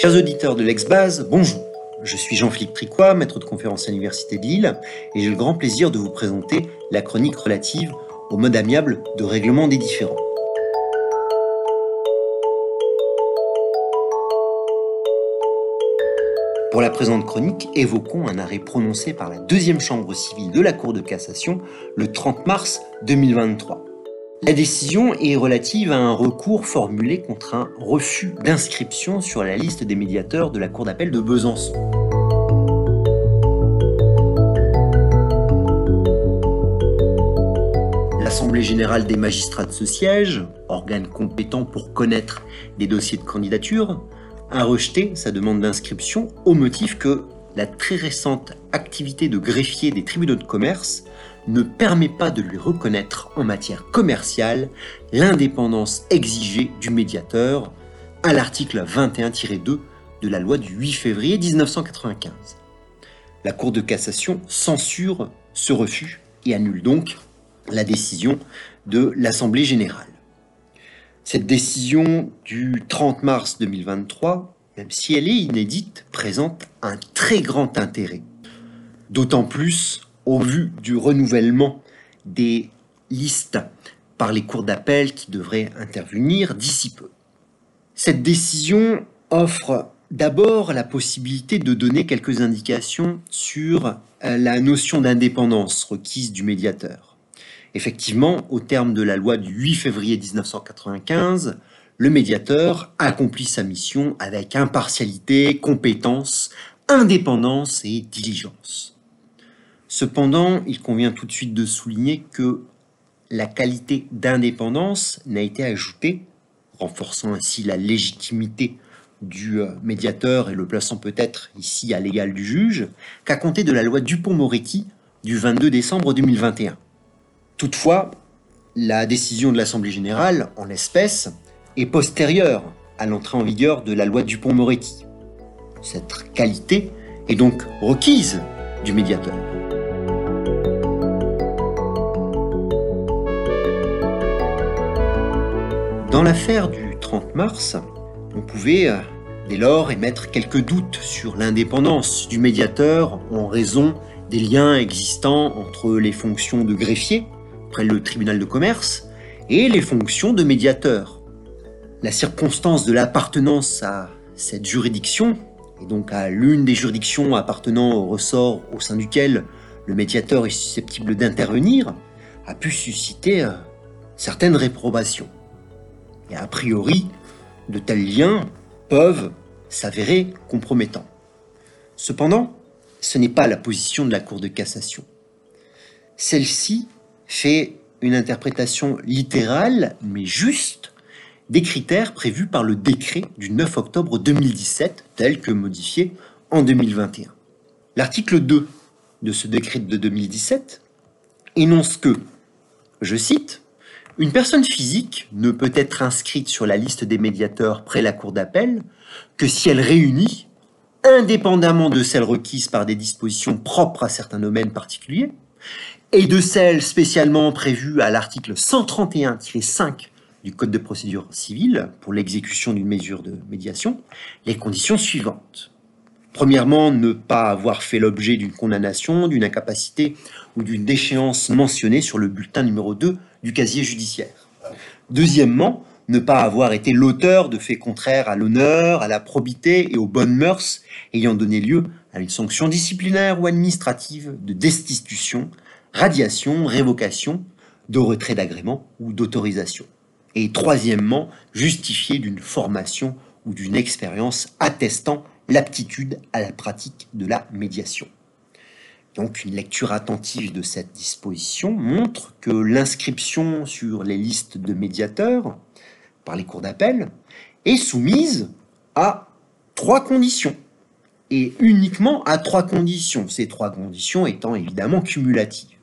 Chers auditeurs de l'Ex-Base, bonjour. Je suis Jean-Philippe Tricois, maître de conférence à l'Université de Lille, et j'ai le grand plaisir de vous présenter la chronique relative au mode amiable de règlement des différends. Pour la présente chronique, évoquons un arrêt prononcé par la deuxième chambre civile de la Cour de cassation le 30 mars 2023. La décision est relative à un recours formulé contre un refus d'inscription sur la liste des médiateurs de la Cour d'appel de Besançon. L'Assemblée générale des magistrats de ce siège, organe compétent pour connaître des dossiers de candidature, a rejeté sa demande d'inscription au motif que la très récente activité de greffier des tribunaux de commerce ne permet pas de lui reconnaître en matière commerciale l'indépendance exigée du médiateur à l'article 21-2 de la loi du 8 février 1995. La Cour de cassation censure ce refus et annule donc la décision de l'Assemblée générale. Cette décision du 30 mars 2023, même si elle est inédite, présente un très grand intérêt. D'autant plus au vu du renouvellement des listes par les cours d'appel qui devraient intervenir d'ici peu. Cette décision offre d'abord la possibilité de donner quelques indications sur euh, la notion d'indépendance requise du médiateur. Effectivement, au terme de la loi du 8 février 1995, le médiateur accomplit sa mission avec impartialité, compétence, indépendance et diligence. Cependant, il convient tout de suite de souligner que la qualité d'indépendance n'a été ajoutée, renforçant ainsi la légitimité du euh, médiateur et le plaçant peut-être ici à l'égal du juge, qu'à compter de la loi Dupont-Moretti du 22 décembre 2021. Toutefois, la décision de l'Assemblée générale, en l'espèce, est postérieure à l'entrée en vigueur de la loi Dupont-Moretti. Cette qualité est donc requise du médiateur. Dans l'affaire du 30 mars, on pouvait euh, dès lors émettre quelques doutes sur l'indépendance du médiateur en raison des liens existants entre les fonctions de greffier près le tribunal de commerce et les fonctions de médiateur. La circonstance de l'appartenance à cette juridiction, et donc à l'une des juridictions appartenant au ressort au sein duquel le médiateur est susceptible d'intervenir, a pu susciter euh, certaines réprobations. Et a priori, de tels liens peuvent s'avérer compromettants. Cependant, ce n'est pas la position de la Cour de cassation. Celle-ci fait une interprétation littérale, mais juste, des critères prévus par le décret du 9 octobre 2017, tel que modifié en 2021. L'article 2 de ce décret de 2017 énonce que, je cite, une personne physique ne peut être inscrite sur la liste des médiateurs près la cour d'appel que si elle réunit, indépendamment de celles requises par des dispositions propres à certains domaines particuliers, et de celles spécialement prévues à l'article 131-5 du Code de procédure civile pour l'exécution d'une mesure de médiation, les conditions suivantes. Premièrement, ne pas avoir fait l'objet d'une condamnation, d'une incapacité ou d'une déchéance mentionnée sur le bulletin numéro 2 du casier judiciaire. Deuxièmement, ne pas avoir été l'auteur de faits contraires à l'honneur, à la probité et aux bonnes mœurs ayant donné lieu à une sanction disciplinaire ou administrative de destitution, radiation, révocation, de retrait d'agrément ou d'autorisation. Et troisièmement, justifier d'une formation ou d'une expérience attestant l'aptitude à la pratique de la médiation. Donc une lecture attentive de cette disposition montre que l'inscription sur les listes de médiateurs par les cours d'appel est soumise à trois conditions. Et uniquement à trois conditions, ces trois conditions étant évidemment cumulatives.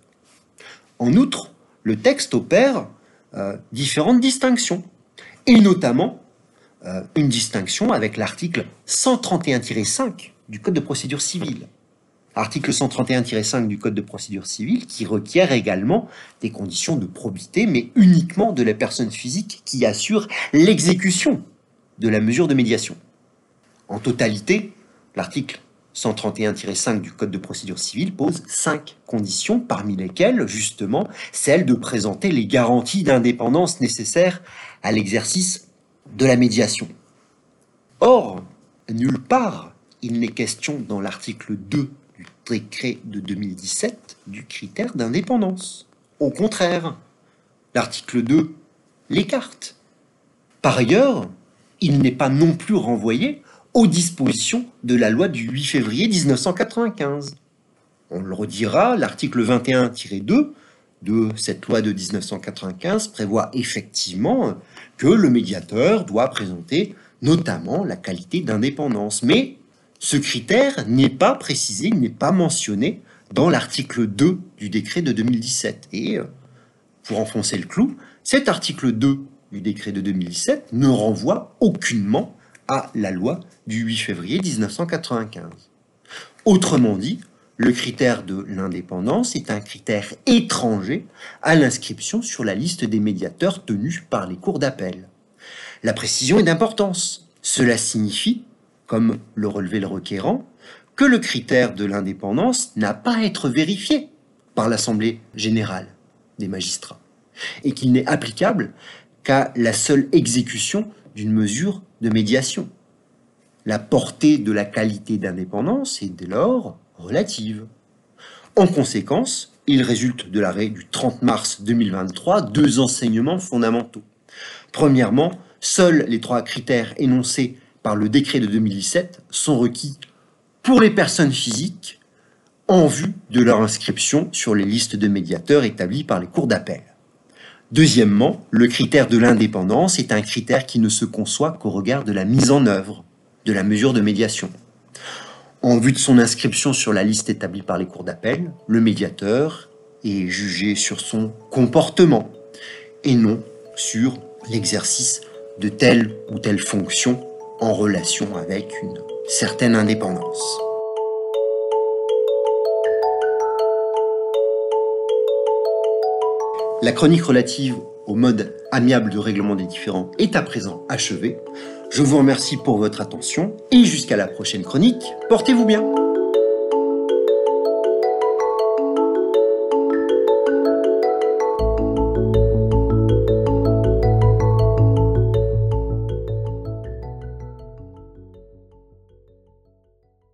En outre, le texte opère euh, différentes distinctions, et notamment euh, une distinction avec l'article 131-5 du Code de procédure civile article 131-5 du Code de procédure civile, qui requiert également des conditions de probité, mais uniquement de la personne physique qui assure l'exécution de la mesure de médiation. En totalité, l'article 131-5 du Code de procédure civile pose cinq conditions, parmi lesquelles, justement, celle de présenter les garanties d'indépendance nécessaires à l'exercice de la médiation. Or, nulle part, il n'est question dans l'article 2 du décret de 2017 du critère d'indépendance. Au contraire, l'article 2 l'écarte. Par ailleurs, il n'est pas non plus renvoyé aux dispositions de la loi du 8 février 1995. On le redira, l'article 21-2 de cette loi de 1995 prévoit effectivement que le médiateur doit présenter notamment la qualité d'indépendance. Mais ce critère n'est pas précisé, n'est pas mentionné dans l'article 2 du décret de 2017. Et euh, pour enfoncer le clou, cet article 2 du décret de 2017 ne renvoie aucunement à la loi du 8 février 1995. Autrement dit, le critère de l'indépendance est un critère étranger à l'inscription sur la liste des médiateurs tenus par les cours d'appel. La précision est d'importance. Cela signifie, comme le relevait le requérant, que le critère de l'indépendance n'a pas à être vérifié par l'Assemblée générale des magistrats et qu'il n'est applicable qu'à la seule exécution d'une mesure de médiation. La portée de la qualité d'indépendance est dès lors relative. En conséquence, il résulte de l'arrêt du 30 mars 2023 deux enseignements fondamentaux. Premièrement, seuls les trois critères énoncés par le décret de 2017 sont requis pour les personnes physiques en vue de leur inscription sur les listes de médiateurs établies par les cours d'appel. Deuxièmement, le critère de l'indépendance est un critère qui ne se conçoit qu'au regard de la mise en œuvre de la mesure de médiation. En vue de son inscription sur la liste établie par les cours d'appel, le médiateur est jugé sur son comportement et non sur l'exercice de telle ou telle fonction en relation avec une certaine indépendance. La chronique relative au mode amiable de règlement des différends est à présent achevée. Je vous remercie pour votre attention et jusqu'à la prochaine chronique, portez-vous bien